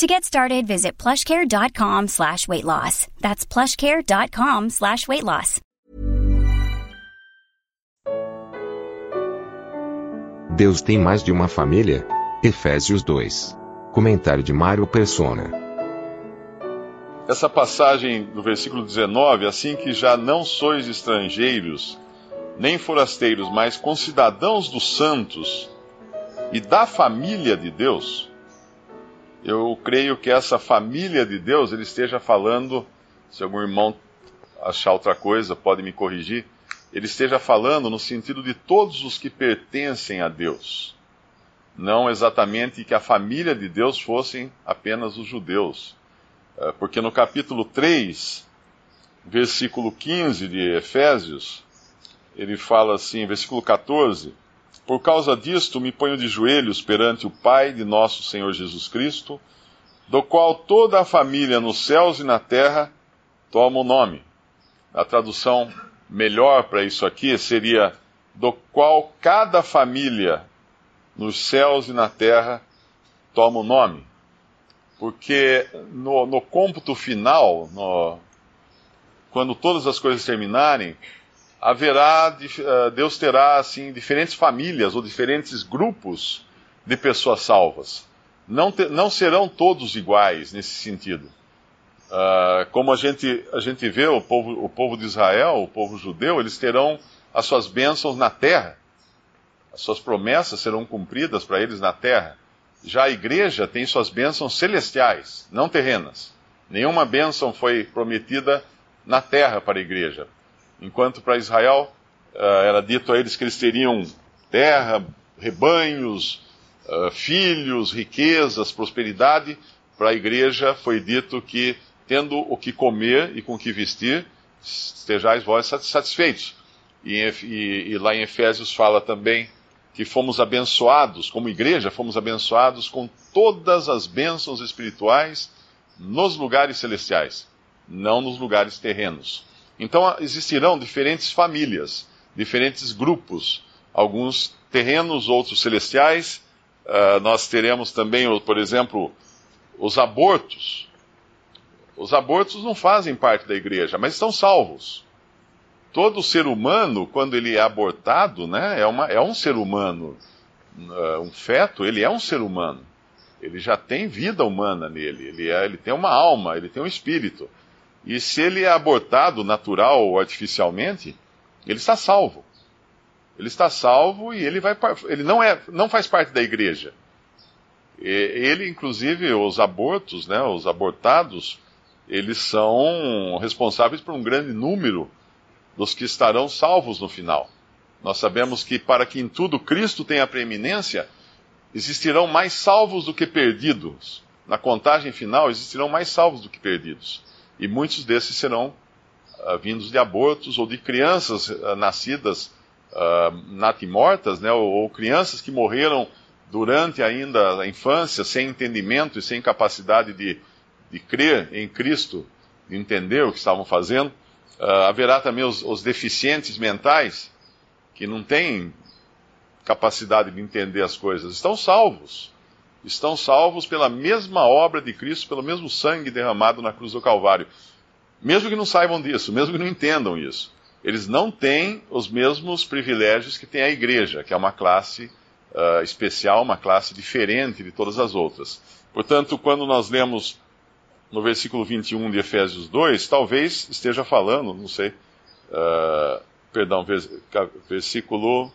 To get started, visit plushcare.com slash weight loss. That's plushcare.com slash weight loss. Deus tem mais de uma família? Efésios 2. Comentário de Mário Persona. Essa passagem do versículo 19, assim que já não sois estrangeiros, nem forasteiros, mas concidadãos dos santos e da família de Deus, eu creio que essa família de Deus, ele esteja falando, se algum irmão achar outra coisa, pode me corrigir, ele esteja falando no sentido de todos os que pertencem a Deus. Não exatamente que a família de Deus fossem apenas os judeus. É, porque no capítulo 3, versículo 15 de Efésios, ele fala assim, versículo 14: por causa disto, me ponho de joelhos perante o Pai de nosso Senhor Jesus Cristo, do qual toda a família nos céus e na terra toma o nome. A tradução melhor para isso aqui seria: do qual cada família nos céus e na terra toma o nome. Porque no, no cômputo final, no, quando todas as coisas terminarem, haverá, eh, Deus terá assim diferentes famílias ou diferentes grupos de pessoas salvas. Não, te, não serão todos iguais nesse sentido. Uh, como a gente, a gente vê o povo, o povo de Israel, o povo judeu, eles terão as suas bênçãos na terra. As suas promessas serão cumpridas para eles na terra. Já a igreja tem suas bênçãos celestiais, não terrenas. Nenhuma bênção foi prometida na terra para a igreja. Enquanto para Israel uh, era dito a eles que eles teriam terra, rebanhos, uh, filhos, riquezas, prosperidade, para a igreja foi dito que, tendo o que comer e com o que vestir, estejais vós satisfeitos. E, e, e lá em Efésios fala também que fomos abençoados, como igreja, fomos abençoados com todas as bênçãos espirituais nos lugares celestiais, não nos lugares terrenos. Então existirão diferentes famílias, diferentes grupos, alguns terrenos, outros celestiais. Uh, nós teremos também, por exemplo, os abortos. Os abortos não fazem parte da igreja, mas estão salvos. Todo ser humano, quando ele é abortado, né, é, uma, é um ser humano. Uh, um feto, ele é um ser humano. Ele já tem vida humana nele. Ele, é, ele tem uma alma, ele tem um espírito. E se ele é abortado natural ou artificialmente, ele está salvo. Ele está salvo e ele vai ele não é não faz parte da igreja. Ele inclusive os abortos, né, os abortados, eles são responsáveis por um grande número dos que estarão salvos no final. Nós sabemos que para que em tudo Cristo tenha preeminência, existirão mais salvos do que perdidos. Na contagem final, existirão mais salvos do que perdidos. E muitos desses serão uh, vindos de abortos ou de crianças uh, nascidas uh, natimortas, né, ou, ou, crianças que morreram durante ainda a infância, sem entendimento e sem capacidade de, de crer em Cristo, de entender o que estavam fazendo. Haverá também os, os deficientes mentais, que não têm capacidade de entender as coisas, estão salvos estão salvos pela mesma obra de Cristo, pelo mesmo sangue derramado na cruz do Calvário. Mesmo que não saibam disso, mesmo que não entendam isso, eles não têm os mesmos privilégios que tem a igreja, que é uma classe uh, especial, uma classe diferente de todas as outras. Portanto, quando nós lemos no versículo 21 de Efésios 2, talvez esteja falando, não sei, uh, perdão, versículo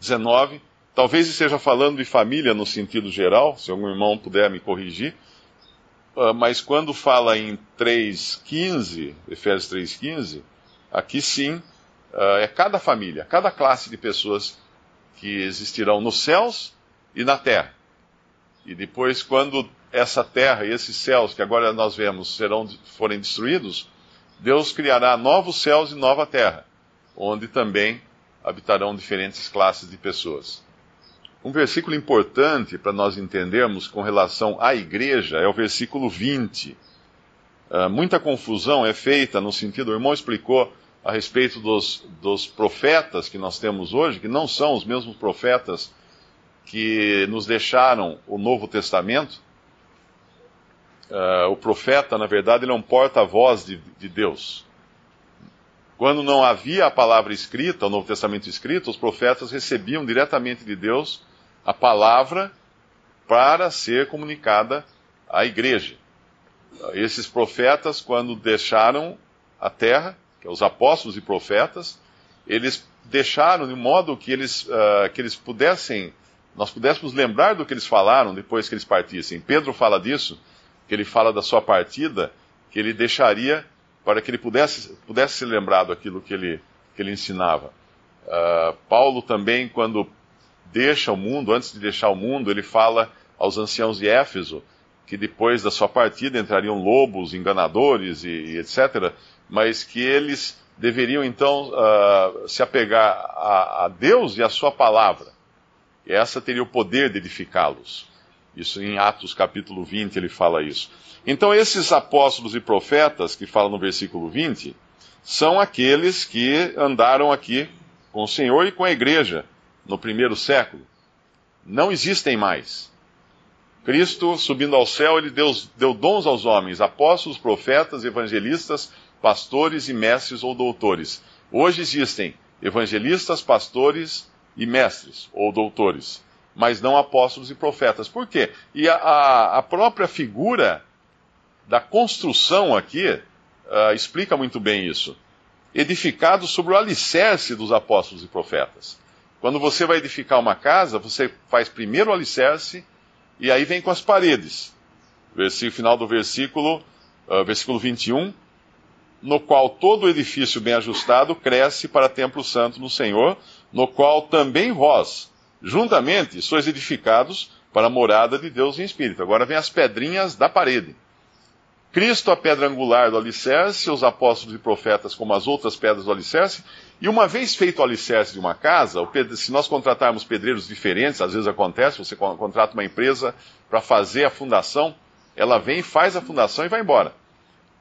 19 Talvez esteja falando de família no sentido geral, se algum irmão puder me corrigir, uh, mas quando fala em 3,15, Efésios 3,15, aqui sim uh, é cada família, cada classe de pessoas que existirão nos céus e na terra. E depois, quando essa terra e esses céus que agora nós vemos serão, forem destruídos, Deus criará novos céus e nova terra, onde também habitarão diferentes classes de pessoas. Um versículo importante para nós entendermos com relação à igreja é o versículo 20. Uh, ah, muita confusão é feita no sentido, o irmão explicou a respeito dos, dos profetas que nós temos hoje, que não são os mesmos profetas que nos deixaram o Novo Testamento. Uh, o profeta, na verdade, ele é um porta-voz de, de Deus. Quando não havia a palavra escrita, o Novo Testamento escrito, os profetas recebiam diretamente de Deus a palavra para ser comunicada à igreja. Esses profetas, quando deixaram a terra, que é os apóstolos e profetas, eles deixaram de modo que eles, uh, que eles pudessem, nós pudéssemos lembrar do que eles falaram depois que eles partissem. Pedro fala disso, que ele fala da sua partida, que ele deixaria para que ele pudesse, pudesse ser lembrado aquilo que ele, que ele ensinava. Uh, Paulo também, quando deixa o mundo, antes de deixar o mundo, ele fala aos anciãos de Éfeso que depois da sua partida entrariam lobos, enganadores e, e etc mas que eles deveriam então uh, se apegar a, a, Deus e a sua palavra. E essa teria o poder de edificá-los. Isso em Atos capítulo 20 ele fala isso. Então esses apóstolos e profetas que falam no versículo 20 são aqueles que andaram aqui com o Senhor e com a igreja no primeiro século. Não existem mais. Cristo, subindo ao céu, ele deu, deu dons aos homens, apóstolos, profetas, evangelistas, pastores e mestres ou doutores. Hoje existem evangelistas, pastores e mestres ou doutores, mas não apóstolos e profetas. Por quê? E a, a própria figura da construção aqui uh, explica muito bem isso. Edificado sobre o alicerce dos apóstolos e profetas. Quando você vai edificar uma casa, você faz primeiro o alicerce e aí vem com as paredes. Versículo, final do versículo, uh, versículo 21 no qual todo edifício bem ajustado cresce para templo santo no Senhor, no qual também vós, juntamente, sois edificados para a morada de Deus em espírito. Agora vem as pedrinhas da parede. Cristo, a pedra angular do alicerce, os apóstolos e profetas como as outras pedras do alicerce, e uma vez feito o alicerce de uma casa, se nós contratarmos pedreiros diferentes, às vezes acontece, você contrata uma empresa para fazer a fundação, ela vem, faz a fundação e vai embora.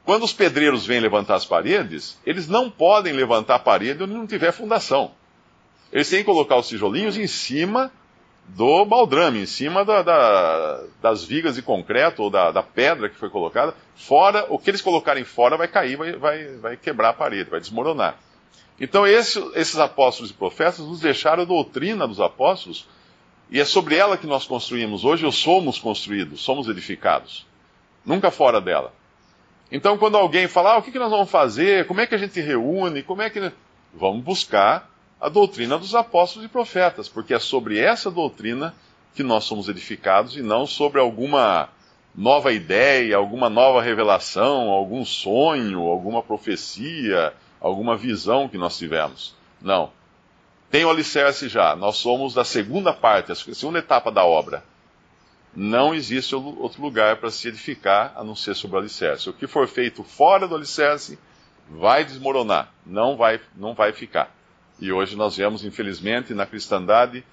Quando os pedreiros vêm levantar as paredes, eles não podem levantar a parede onde não tiver fundação. Eles têm que colocar os tijolinhos em cima do baldrame, em cima da, da, das vigas de concreto ou da, da, pedra que foi colocada. Fora, o que eles colocarem fora vai cair, vai, vai, vai quebrar a parede, vai desmoronar. Então, esse, esses apóstolos e profetas nos deixaram a doutrina dos apóstolos, e é sobre ela que nós construímos. Hoje, ou somos construídos, somos edificados. Nunca fora dela. Então, quando alguém fala, ah, o que, que nós vamos fazer? Como é que a gente reúne? Como é que. Vamos buscar a doutrina dos apóstolos e profetas, porque é sobre essa doutrina que nós somos edificados e não sobre alguma nova ideia, alguma nova revelação, algum sonho, alguma profecia, alguma visão que nós tivemos. Não. Tem o alicerce já. Nós somos da segunda parte, a segunda etapa da obra não existe outro lugar para se edificar a não ser sobre o alicerce. O que for feito fora do alicerce vai desmoronar, não vai, não vai ficar. E hoje nós vemos, infelizmente, na cristandade,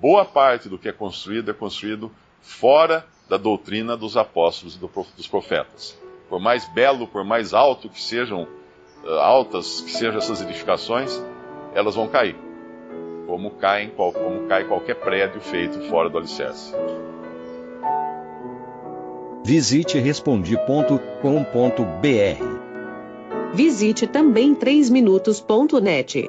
boa parte do que é construído é construído fora da doutrina dos apóstolos e dos profetas. Por mais belo, por mais alto que sejam, eh, altas que sejam essas edificações, elas vão cair. Como, caem, como cai qualquer prédio feito fora do alicerce. Visite respondi.com.br. Visite também 3minutos.net.